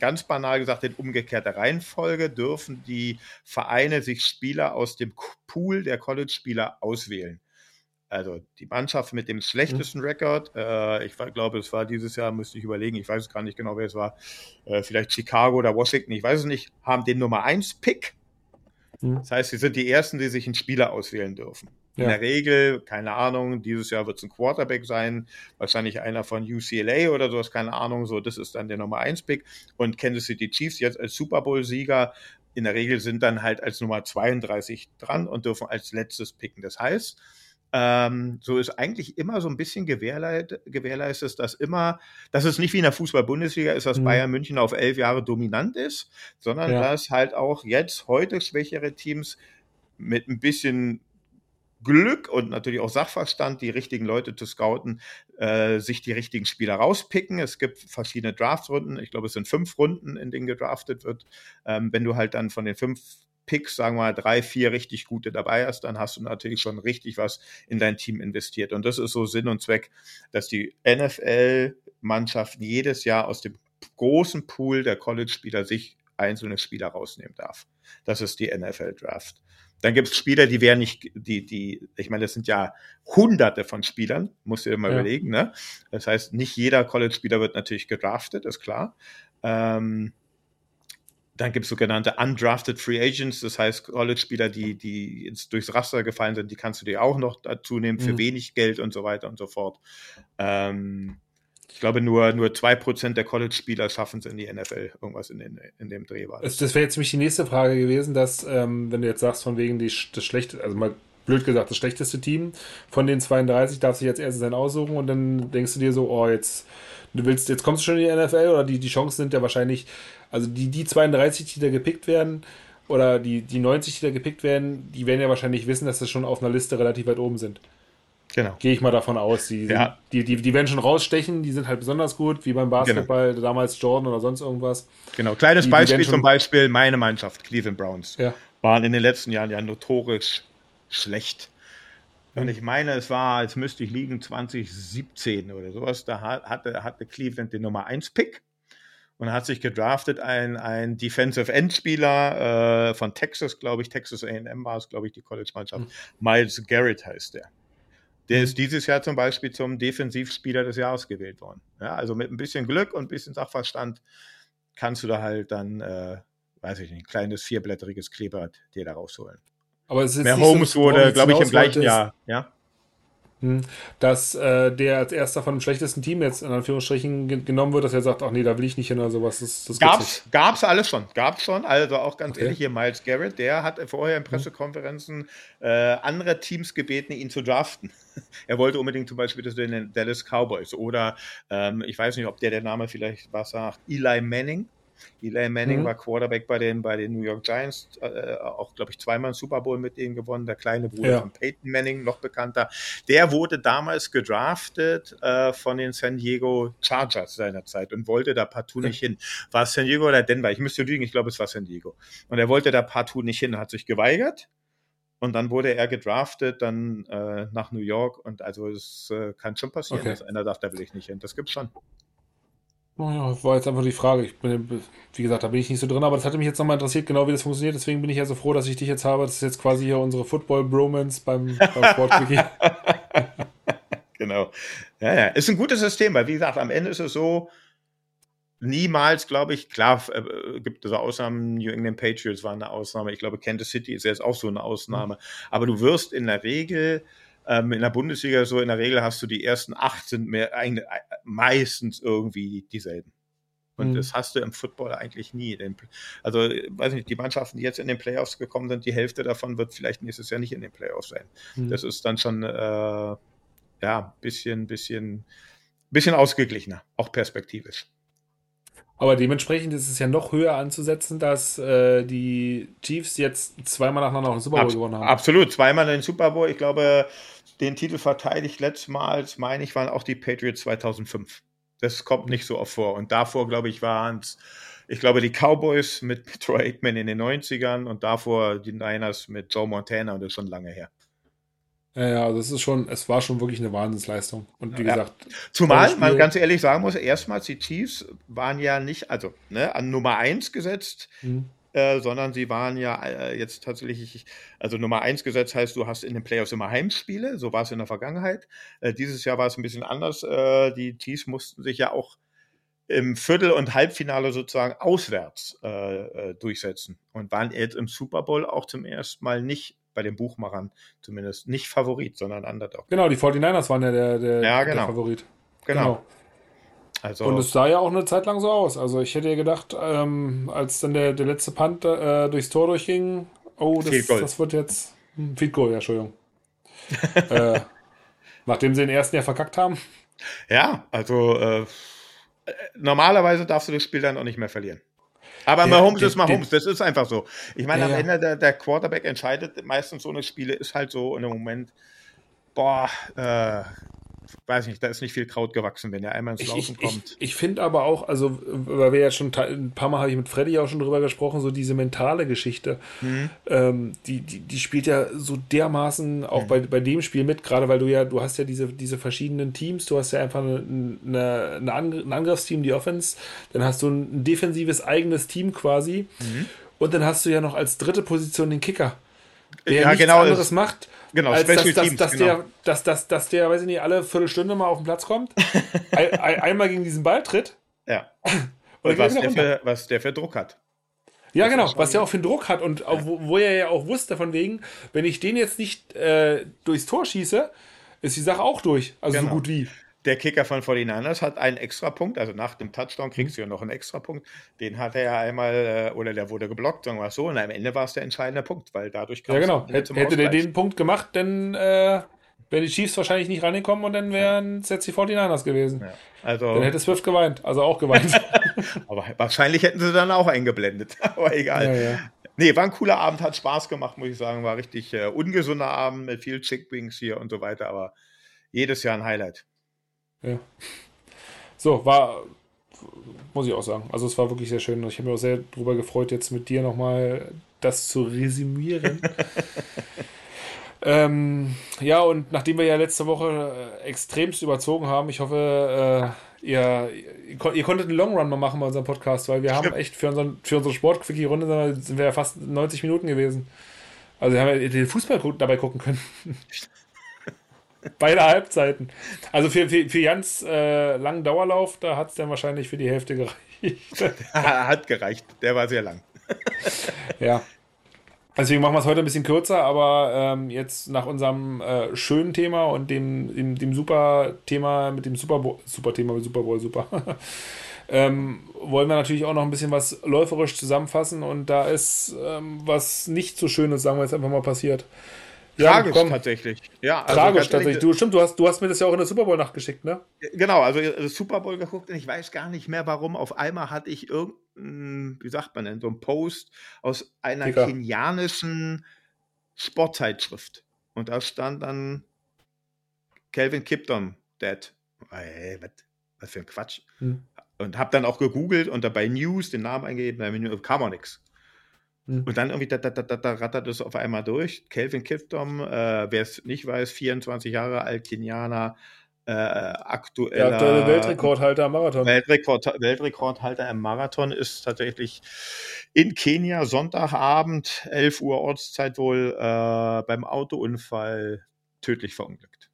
ganz banal gesagt, in umgekehrter Reihenfolge dürfen die Vereine sich Spieler aus dem Pool der College-Spieler auswählen. Also die Mannschaft mit dem schlechtesten mhm. Rekord, äh, ich glaube, es war dieses Jahr, müsste ich überlegen, ich weiß es gar nicht genau, wer es war, äh, vielleicht Chicago oder Washington, ich weiß es nicht, haben den Nummer 1 Pick. Mhm. Das heißt, sie sind die Ersten, die sich einen Spieler auswählen dürfen. Ja. In der Regel, keine Ahnung, dieses Jahr wird es ein Quarterback sein, wahrscheinlich einer von UCLA oder sowas, keine Ahnung, so, das ist dann der Nummer 1 Pick. Und Kansas City Chiefs jetzt als Super Bowl-Sieger in der Regel sind dann halt als Nummer 32 dran und dürfen als letztes picken. Das heißt, ähm, so ist eigentlich immer so ein bisschen gewährleistet, gewährleistet, dass immer, dass es nicht wie in der Fußball-Bundesliga ist, dass mhm. Bayern München auf elf Jahre dominant ist, sondern ja. dass halt auch jetzt heute schwächere Teams mit ein bisschen Glück und natürlich auch Sachverstand, die richtigen Leute zu scouten, äh, sich die richtigen Spieler rauspicken. Es gibt verschiedene Draftrunden. Ich glaube, es sind fünf Runden, in denen gedraftet wird. Ähm, wenn du halt dann von den fünf Picks, sagen wir mal, drei, vier richtig gute dabei hast, dann hast du natürlich schon richtig was in dein Team investiert. Und das ist so Sinn und Zweck, dass die NFL-Mannschaften jedes Jahr aus dem großen Pool der College-Spieler sich einzelne Spieler rausnehmen darf. Das ist die NFL-Draft. Dann gibt es Spieler, die wären nicht, die, die, ich meine, das sind ja hunderte von Spielern, musst du dir mal ja. überlegen, ne? Das heißt, nicht jeder College-Spieler wird natürlich gedraftet, ist klar. Ähm, dann gibt es sogenannte undrafted Free Agents, das heißt College-Spieler, die, die ins, durchs Raster gefallen sind, die kannst du dir auch noch dazu nehmen für mhm. wenig Geld und so weiter und so fort. Ähm, ich glaube, nur, nur 2% der College-Spieler schaffen es in die NFL, irgendwas in, den, in dem Dreh war. Das, das wäre jetzt nämlich die nächste Frage gewesen, dass, ähm, wenn du jetzt sagst, von wegen die, das schlechte, also mal blöd gesagt, das schlechteste Team von den 32 darf sich jetzt erst sein aussuchen und dann denkst du dir so, oh, jetzt, du willst, jetzt kommst du schon in die NFL oder die, die Chancen sind ja wahrscheinlich, also die, die 32, die da gepickt werden, oder die, die 90, die da gepickt werden, die werden ja wahrscheinlich wissen, dass das schon auf einer Liste relativ weit oben sind. Genau. Gehe ich mal davon aus. Die, ja. die, die, die werden schon rausstechen, die sind halt besonders gut, wie beim Basketball, genau. damals Jordan oder sonst irgendwas. Genau, kleines die, Beispiel zum Beispiel, meine Mannschaft, Cleveland Browns, ja. waren in den letzten Jahren ja notorisch schlecht. Und ich meine, es war, jetzt müsste ich liegen, 2017 oder sowas, da hatte, hatte Cleveland den Nummer 1 Pick und hat sich gedraftet ein, ein Defensive End Spieler äh, von Texas, glaube ich, Texas A&M war es, glaube ich, die College-Mannschaft. Mhm. Miles Garrett heißt der. Der ist dieses Jahr zum Beispiel zum Defensivspieler des Jahres gewählt worden. Ja, also mit ein bisschen Glück und ein bisschen Sachverstand kannst du da halt dann, äh, weiß ich nicht, ein kleines vierblättriges Kleeblatt dir da rausholen. Aber es ist Mehr Holmes so, wurde, glaube ich, im gleichen Jahr. Ja? Hm. dass äh, der als erster von dem schlechtesten Team jetzt in Anführungsstrichen genommen wird, dass er sagt, ach nee, da will ich nicht hin oder sowas. Das, das gab's, gab's alles schon, gab's schon. Also auch ganz okay. ehrlich hier Miles Garrett, der hat vorher in hm. Pressekonferenzen äh, andere Teams gebeten, ihn zu draften. er wollte unbedingt zum Beispiel zu den Dallas Cowboys oder ähm, ich weiß nicht, ob der der Name vielleicht was sagt, Eli Manning Eli Manning mhm. war Quarterback bei den, bei den New York Giants, äh, auch, glaube ich, zweimal Super Bowl mit denen gewonnen. Der kleine Bruder ja. von Peyton Manning, noch bekannter. Der wurde damals gedraftet äh, von den San Diego Chargers seinerzeit und wollte da partout nicht hin. War es San Diego oder Denver? Ich müsste lügen, ich glaube, es war San Diego. Und er wollte da partout nicht hin, hat sich geweigert. Und dann wurde er gedraftet, dann äh, nach New York. Und also es äh, kann schon passieren, okay. dass einer sagt, da will ich nicht hin. Das gibt's schon. Naja, war jetzt einfach die Frage. Ich bin, wie gesagt, da bin ich nicht so drin, aber das hatte mich jetzt nochmal interessiert, genau wie das funktioniert. Deswegen bin ich ja so froh, dass ich dich jetzt habe. Das ist jetzt quasi hier unsere Football-Bromance beim, beim Sportwiki. genau. Ja, ja. Ist ein gutes System, weil wie gesagt, am Ende ist es so, niemals, glaube ich, klar äh, gibt es Ausnahmen, New England Patriots waren eine Ausnahme, ich glaube, Kansas City ist jetzt auch so eine Ausnahme, aber du wirst in der Regel ähm, in der Bundesliga so in der Regel hast du die ersten acht sind mehr, äh, meistens irgendwie dieselben. Und mhm. das hast du im Football eigentlich nie. Also, weiß nicht, die Mannschaften, die jetzt in den Playoffs gekommen sind, die Hälfte davon wird vielleicht nächstes Jahr nicht in den Playoffs sein. Mhm. Das ist dann schon, äh, ja, bisschen, bisschen, bisschen ausgeglichener, auch perspektivisch. Aber dementsprechend ist es ja noch höher anzusetzen, dass äh, die Chiefs jetzt zweimal nacheinander den Super Bowl Abs gewonnen haben. Absolut, zweimal den Super Bowl. Ich glaube, den Titel verteidigt letztmals, meine ich, waren auch die Patriots 2005. Das kommt nicht so oft vor. Und davor, glaube ich, waren es, ich glaube, die Cowboys mit Troy Aikman in den 90ern und davor die Niners mit Joe Montana und das ist schon lange her. Ja, ja, das ist schon, es war schon wirklich eine Wahnsinnsleistung. Und wie ja. gesagt. Zumal man ganz ehrlich sagen muss, erstmals die Chiefs waren ja nicht, also ne, an Nummer 1 gesetzt, mhm. Äh, sondern sie waren ja äh, jetzt tatsächlich, also Nummer 1 gesetzt heißt, du hast in den Playoffs immer Heimspiele, so war es in der Vergangenheit. Äh, dieses Jahr war es ein bisschen anders. Äh, die Chiefs mussten sich ja auch im Viertel- und Halbfinale sozusagen auswärts äh, äh, durchsetzen und waren jetzt im Super Bowl auch zum ersten Mal nicht bei den Buchmachern zumindest nicht Favorit, sondern Underdog. Genau, die 49ers waren ja der, der, ja, genau. der Favorit. Genau. genau. Also, und es sah ja auch eine Zeit lang so aus. Also ich hätte ja gedacht, ähm, als dann der, der letzte Punt äh, durchs Tor durchging, oh, das, das wird jetzt hm, Feed Goal, ja, Entschuldigung. äh, nachdem sie den ersten ja verkackt haben. Ja, also äh, normalerweise darfst du das Spiel dann auch nicht mehr verlieren. Aber der, Mahomes der, ist Mahomes, der, das ist einfach so. Ich meine, am Ende der, der, Quarterback entscheidet meistens so eine Spiele, ist halt so in einem Moment, boah, äh, weiß nicht, da ist nicht viel Kraut gewachsen, wenn er einmal ins Laufen ich, kommt. Ich, ich finde aber auch, also, weil wir ja schon ein paar Mal habe ich mit Freddy auch schon drüber gesprochen, so diese mentale Geschichte, mhm. ähm, die, die, die spielt ja so dermaßen auch mhm. bei, bei dem Spiel mit, gerade weil du ja, du hast ja diese, diese verschiedenen Teams, du hast ja einfach eine, eine, eine Angr ein Angriffsteam, die Offense, dann hast du ein defensives eigenes Team quasi mhm. und dann hast du ja noch als dritte Position den Kicker der ja, nichts genau, anderes macht, genau, als dass, dass, dass, genau. der, dass, dass, dass der, weiß ich nicht, alle Viertelstunde mal auf den Platz kommt, ein, ein, einmal gegen diesen Ball tritt. Ja. Und was der, für, was der für Druck hat. Ja, genau, was der auch für einen Druck hat und ja. wo, wo, er ja auch wusste, von wegen, wenn ich den jetzt nicht äh, durchs Tor schieße, ist die Sache auch durch. Also genau. so gut wie der Kicker von 49ers hat einen Extrapunkt, also nach dem Touchdown kriegst du ja noch einen Extrapunkt. Den hat er ja einmal, äh, oder der wurde geblockt, sagen wir so, und am Ende war es der entscheidende Punkt, weil dadurch kam Ja, genau. Hätte, hätte der den Punkt gemacht, dann äh, wären die Chiefs wahrscheinlich nicht rangekommen und dann wären es jetzt die 49ers gewesen. Ja. Also, dann hätte Swift geweint, also auch geweint. aber wahrscheinlich hätten sie dann auch eingeblendet, aber egal. Ja, ja. Nee, war ein cooler Abend, hat Spaß gemacht, muss ich sagen. War richtig äh, ungesunder Abend mit viel Chickwings hier und so weiter, aber jedes Jahr ein Highlight. Ja. So, war, muss ich auch sagen. Also es war wirklich sehr schön. Ich habe mich auch sehr darüber gefreut, jetzt mit dir nochmal das zu resümieren. ähm, ja, und nachdem wir ja letzte Woche äh, extremst überzogen haben, ich hoffe, äh, ihr, ihr, konntet einen Long Run mal machen bei unserem Podcast, weil wir haben echt für, unseren, für unsere Sport-Quickie-Runde sind wir ja fast 90 Minuten gewesen. Also wir haben ja den Fußball dabei gucken können. Beide Halbzeiten. Also für, für, für Jans äh, langen Dauerlauf, da hat es dann wahrscheinlich für die Hälfte gereicht. hat gereicht, der war sehr lang. ja. Deswegen machen wir es heute ein bisschen kürzer, aber ähm, jetzt nach unserem äh, schönen Thema und dem, dem, dem super Thema mit dem Super Bowl, super Thema mit Super Bowl, super, ähm, wollen wir natürlich auch noch ein bisschen was läuferisch zusammenfassen und da ist ähm, was nicht so Schönes, sagen wir jetzt einfach mal, passiert. Tragisch komm. tatsächlich. Ja, also Tragisch tatsächlich. Du, stimmt, du hast, du hast mir das ja auch in der Super Bowl-Nacht geschickt, ne? Genau, also äh, Super Bowl geguckt und ich weiß gar nicht mehr warum. Auf einmal hatte ich irgendein, wie sagt man denn, so ein Post aus einer Dicker. kenianischen Sportzeitschrift. Und da stand dann Calvin Kipton dead. Hey, was, was für ein Quatsch. Hm. Und hab dann auch gegoogelt und dabei News den Namen eingegeben, da kam auch nichts. Mhm. Und dann irgendwie, da, da, da, da rattert es auf einmal durch. Kelvin Kipdom, äh, wer es nicht weiß, 24 Jahre alt, Kenianer, äh, aktueller. Der aktuelle Weltrekordhalter im Marathon. Weltrekord, Weltrekordhalter im Marathon ist tatsächlich in Kenia Sonntagabend, 11 Uhr Ortszeit wohl, äh, beim Autounfall tödlich verunglückt.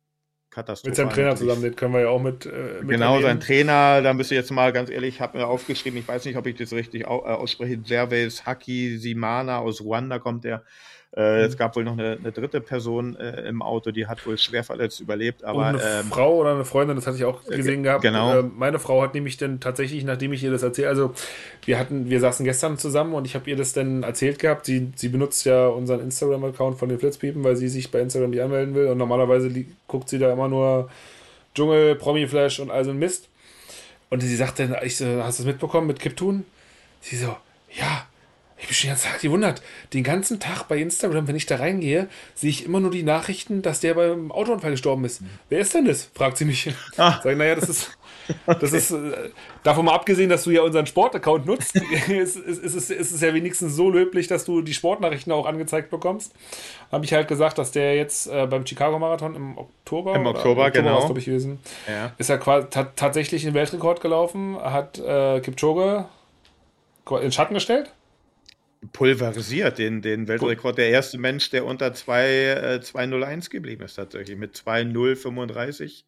Katastrophe. Mit seinem Trainer zusammen, den können wir ja auch mit. Äh, mit genau, sein Trainer, da müsste ich jetzt mal ganz ehrlich, ich habe mir aufgeschrieben, ich weiß nicht, ob ich das richtig äh, ausspreche, Gervais Haki Simana aus Ruanda kommt der. Äh, mhm. Es gab wohl noch eine, eine dritte Person äh, im Auto, die hat wohl schwer verletzt überlebt. Aber, eine ähm, Frau oder eine Freundin, das hatte ich auch gesehen gehabt. Genau. Äh, meine Frau hat nämlich dann tatsächlich, nachdem ich ihr das erzählt, also wir hatten, wir saßen gestern zusammen und ich habe ihr das dann erzählt gehabt. Sie, sie benutzt ja unseren Instagram-Account von den Flitzpiepen, weil sie sich bei Instagram nicht anmelden will und normalerweise guckt sie da immer nur Dschungel, Promi-Flash und all so ein Mist. Und sie sagte, ich so, hast du das mitbekommen mit Kiptun? Sie so, ja, Ich bin schon ganz gewundert. Den ganzen Tag bei Instagram, wenn ich da reingehe, sehe ich immer nur die Nachrichten, dass der beim Autounfall gestorben ist. Wer ist denn das? fragt sie mich. Ah. Sag, naja, das ist, das ist, äh, davon mal abgesehen, dass du ja unseren Sportaccount nutzt, ist, ist, ist, ist, es ja wenigstens so löblich, dass du die Sportnachrichten auch angezeigt bekommst. Habe ich halt gesagt, dass der jetzt äh, beim Chicago-Marathon im Oktober, im Oktober, genau, ich gewesen, ja. ist er quasi tatsächlich den Weltrekord gelaufen, hat äh, Kipchoge in Schatten gestellt pulverisiert, den, den Weltrekord. Der erste Mensch, der unter 2, äh, 201 geblieben ist, tatsächlich, mit 2,035.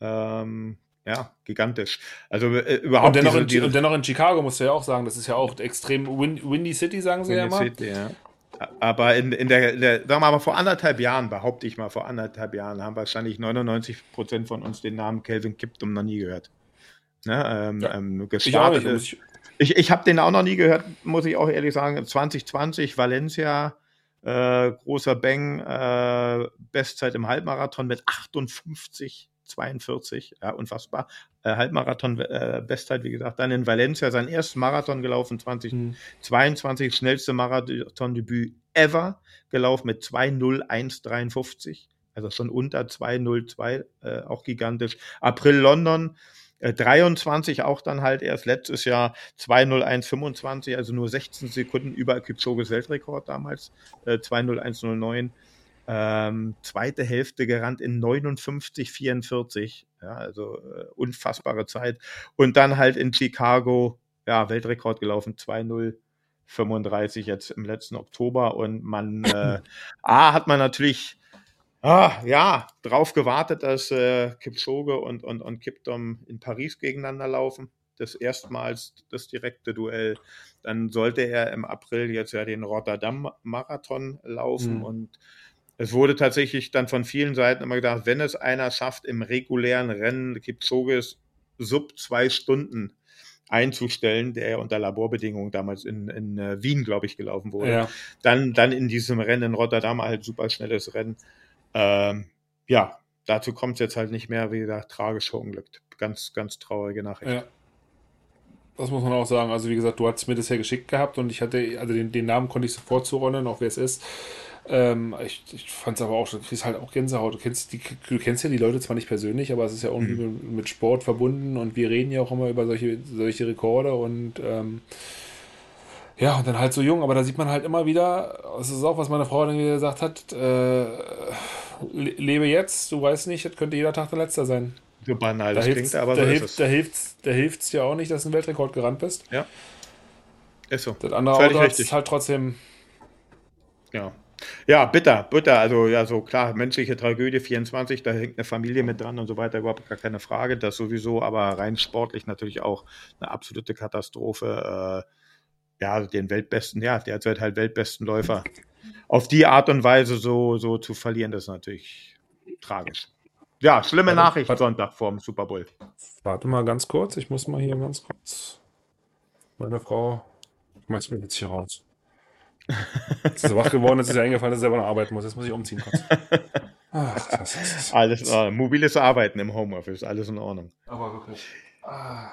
Ähm, ja, gigantisch. Also äh, überhaupt und dennoch, diese, in, diese, und dennoch in Chicago musst du ja auch sagen, das ist ja auch extrem win, Windy City, sagen sie Windy ja immer. City, ja. Aber in, in der, in der, sagen wir mal, vor anderthalb Jahren, behaupte ich mal, vor anderthalb Jahren haben wahrscheinlich 99 Prozent von uns den Namen Kelvin Kiptum noch nie gehört. Ne, ähm, ja. ähm, gestartet ich auch nicht. Ich, ich habe den auch noch nie gehört, muss ich auch ehrlich sagen. 2020 Valencia, äh, großer Bang, äh, Bestzeit im Halbmarathon mit 58, 42, ja, unfassbar. Äh, Halbmarathon, äh, Bestzeit, wie gesagt, dann in Valencia seinen ersten Marathon gelaufen, 2022, mhm. schnellste Marathondebüt ever gelaufen mit 2.01.53, also schon unter 2.02, äh, auch gigantisch. April London, 23 äh, auch dann halt erst letztes Jahr 20125, also nur 16 Sekunden über Kipchoges Weltrekord damals, äh, 20109. Ähm, zweite Hälfte gerannt in 59,44. Ja, also äh, unfassbare Zeit. Und dann halt in Chicago, ja, Weltrekord gelaufen, 2,035 jetzt im letzten Oktober. Und man, äh, A, hat man natürlich ah, ja, drauf gewartet, dass äh, Kipchoge und, und, und Kipdom in Paris gegeneinander laufen. Das erstmals das direkte Duell. Dann sollte er im April jetzt ja den Rotterdam-Marathon laufen mhm. und es wurde tatsächlich dann von vielen Seiten immer gedacht, wenn es einer schafft, im regulären Rennen Kipchoges sub zwei Stunden einzustellen, der unter Laborbedingungen damals in, in äh, Wien, glaube ich, gelaufen wurde, ja. dann, dann in diesem Rennen in Rotterdam halt super schnelles Rennen. Ähm, ja, dazu kommt es jetzt halt nicht mehr, wie gesagt, tragisch verunglückt. Ganz, ganz traurige Nachricht. Ja. Das muss man auch sagen. Also, wie gesagt, du hattest mir das ja geschickt gehabt und ich hatte, also den, den Namen konnte ich sofort zuordnen, auch wer es ist. Ähm, ich ich fand es aber auch, du kriegst halt auch Gänsehaut. Du kennst, die, du kennst ja die Leute zwar nicht persönlich, aber es ist ja irgendwie mhm. mit Sport verbunden und wir reden ja auch immer über solche, solche Rekorde und ähm, ja, und dann halt so jung, aber da sieht man halt immer wieder, das ist auch, was meine Frau dann wieder gesagt hat, äh, lebe jetzt, du weißt nicht, das könnte jeder Tag der letzte sein. So banal da das klingt, aber da so hilft, ist es. Da hilft es dir auch nicht, dass du einen Weltrekord gerannt bist. Ja. Ist so. Das andere Völlig Auto ist halt trotzdem. Ja. Ja, bitter, bitter. Also, ja, so klar, menschliche Tragödie 24, da hängt eine Familie mit dran und so weiter, überhaupt gar keine Frage, das sowieso, aber rein sportlich natürlich auch eine absolute Katastrophe. Äh, ja, den Weltbesten, ja, derzeit halt Weltbesten Läufer auf die Art und Weise so, so zu verlieren, das ist natürlich tragisch. Ja, schlimme warte, Nachricht warte, Sonntag vorm Super Bowl. Warte mal ganz kurz, ich muss mal hier ganz kurz. Meine Frau schmeißt mir jetzt hier raus. Jetzt ist wach geworden, jetzt ist ihr eingefallen, dass sie selber noch arbeiten muss. Jetzt muss ich umziehen kurz. Ach, das ist alles äh, mobiles Arbeiten im Homeoffice, alles in Ordnung. Aber wirklich. Ah.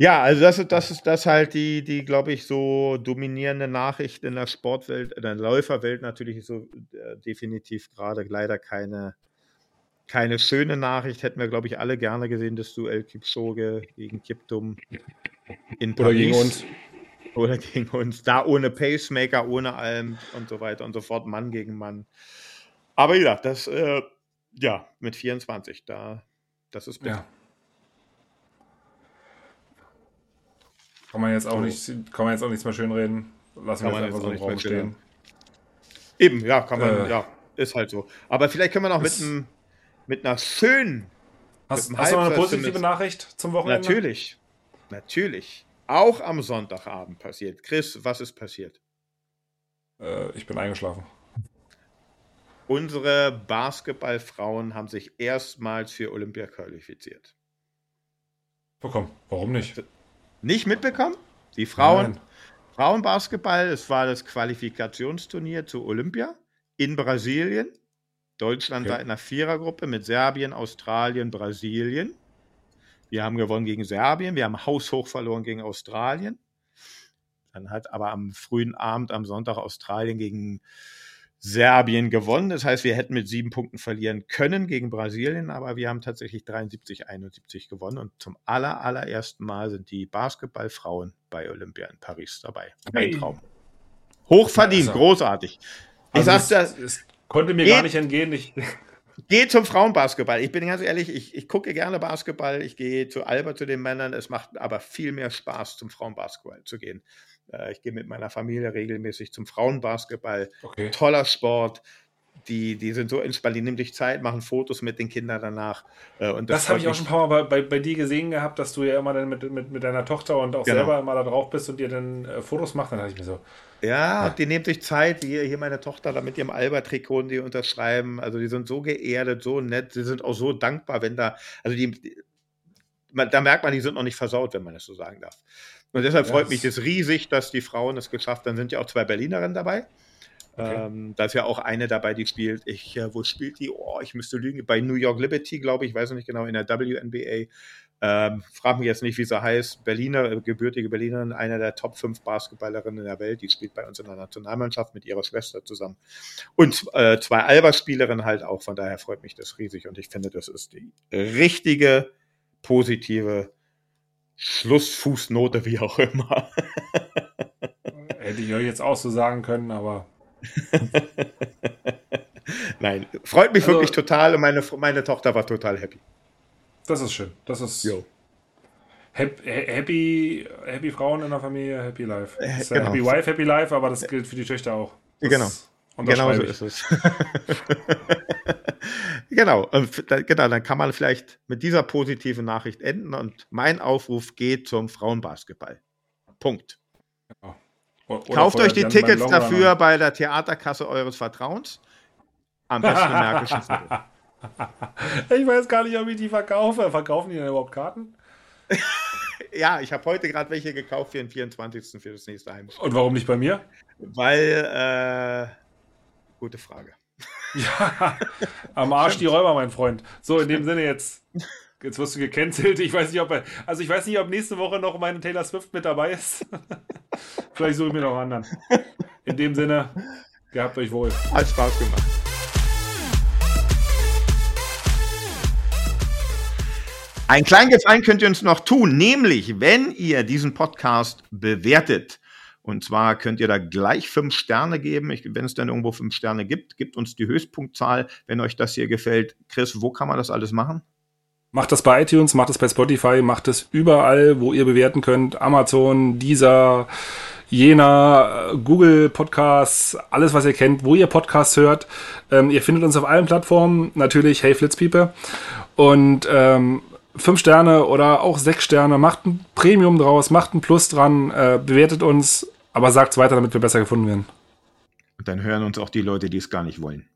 Ja, also das, das ist das halt die, die glaube ich, so dominierende Nachricht in der Sportwelt, in der Läuferwelt natürlich so äh, definitiv gerade leider keine, keine schöne Nachricht. Hätten wir, glaube ich, alle gerne gesehen, das Duell Kipchoge gegen Kiptum in Paris. Oder gegen uns. Oder gegen uns. Da ohne Pacemaker, ohne allem und so weiter und so fort, Mann gegen Mann. Aber ja, das, äh, ja, mit 24, da, das ist bitter. Ja. Kann man jetzt auch, nicht, kann man jetzt auch nichts mehr schön reden. Lassen wir es einfach so im Raum stehen. Eben, ja, kann man, äh. ja, ist halt so. Aber vielleicht können wir noch mit, einem, mit einer schönen. Hast, hast du noch eine positive Nachricht zum Wochenende? Natürlich. Natürlich. Auch am Sonntagabend passiert. Chris, was ist passiert? Äh, ich bin eingeschlafen. Unsere Basketballfrauen haben sich erstmals für Olympia qualifiziert. Bekommen. Warum nicht? Nicht mitbekommen? Die Frauen, Frauenbasketball, es war das Qualifikationsturnier zu Olympia in Brasilien. Deutschland okay. war in einer Vierergruppe mit Serbien, Australien, Brasilien. Wir haben gewonnen gegen Serbien, wir haben haushoch verloren gegen Australien. Dann hat aber am frühen Abend, am Sonntag Australien gegen Serbien gewonnen. Das heißt, wir hätten mit sieben Punkten verlieren können gegen Brasilien, aber wir haben tatsächlich 73, 71 gewonnen. Und zum aller, allerersten Mal sind die Basketballfrauen bei Olympia in Paris dabei. Ein Traum. Hochverdient, also, großartig. Ich also sagte, es, es konnte mir geht, gar nicht entgehen. Ich Geh zum Frauenbasketball. Ich bin ganz ehrlich, ich, ich gucke gerne Basketball. Ich gehe zu Alba zu den Männern. Es macht aber viel mehr Spaß, zum Frauenbasketball zu gehen. Äh, ich gehe mit meiner Familie regelmäßig zum Frauenbasketball. Okay. Toller Sport. Die, die sind so entspannt, die nehmen sich Zeit, machen Fotos mit den Kindern danach. Äh, und das, das habe ich auch schon ein paar Mal bei, bei, bei, dir gesehen gehabt, dass du ja immer dann mit, mit, mit deiner Tochter und auch genau. selber immer da drauf bist und dir dann äh, Fotos machst. Dann dachte ich mir so, ja, ja, die nehmen sich Zeit, hier, hier meine Tochter da mit ihrem Alba-Trikot die unterschreiben. Also die sind so geerdet, so nett, sie sind auch so dankbar, wenn da, also die, die man, da merkt man, die sind noch nicht versaut, wenn man das so sagen darf. Und deshalb freut yes. mich das riesig, dass die Frauen es geschafft haben. Dann sind ja auch zwei Berlinerinnen dabei. Okay. Ähm, da ist ja auch eine dabei, die spielt. Ich, äh, wo spielt die? Oh, ich müsste lügen. Bei New York Liberty, glaube ich, weiß nicht genau, in der WNBA. Ähm, frag mich jetzt nicht, wie sie heißt. Berliner, äh, gebürtige Berlinerin, einer der Top 5 Basketballerinnen der Welt. Die spielt bei uns in der Nationalmannschaft mit ihrer Schwester zusammen. Und äh, zwei Alba-Spielerinnen halt auch. Von daher freut mich das riesig. Und ich finde, das ist die richtige, positive Schlussfußnote, wie auch immer. Hätte ich euch jetzt auch so sagen können, aber. Nein, freut mich also, wirklich total und meine, meine Tochter war total happy. Das ist schön. Das ist. Jo. Happy, happy Frauen in der Familie, happy life. Äh, genau. Happy wife, happy life, aber das gilt für die Töchter auch. Das genau. Genau so ist es. genau. Genau, dann kann man vielleicht mit dieser positiven Nachricht enden und mein Aufruf geht zum Frauenbasketball. Punkt. Genau. Kauft euch die Tickets dafür bei der Theaterkasse eures Vertrauens. Am besten Märkischen Ich weiß gar nicht, ob ich die verkaufe. Verkaufen die denn überhaupt Karten? ja, ich habe heute gerade welche gekauft für den 24. für das nächste Heimspiel. Und warum nicht bei mir? Weil, äh, gute Frage. Ja, am Arsch die Räuber, mein Freund. So, in dem Sinne jetzt. Jetzt wirst du gecancelt. Ich weiß nicht, ob er, also ich weiß nicht, ob nächste Woche noch meine Taylor Swift mit dabei ist. Vielleicht suche ich mir noch einen anderen. In dem Sinne, gehabt euch wohl. Hat Spaß gemacht. Ein kleinen Gefallen könnt ihr uns noch tun, nämlich wenn ihr diesen Podcast bewertet. Und zwar könnt ihr da gleich fünf Sterne geben. Ich, wenn es dann irgendwo fünf Sterne gibt, gibt uns die Höchstpunktzahl, wenn euch das hier gefällt. Chris, wo kann man das alles machen? Macht das bei iTunes, macht das bei Spotify, macht es überall, wo ihr bewerten könnt. Amazon, Deezer, Jena, Google Podcasts, alles, was ihr kennt, wo ihr Podcasts hört. Ähm, ihr findet uns auf allen Plattformen. Natürlich Hey Flitzpiepe. Und ähm, fünf Sterne oder auch sechs Sterne, macht ein Premium draus, macht ein Plus dran, äh, bewertet uns, aber sagt es weiter, damit wir besser gefunden werden. Und dann hören uns auch die Leute, die es gar nicht wollen.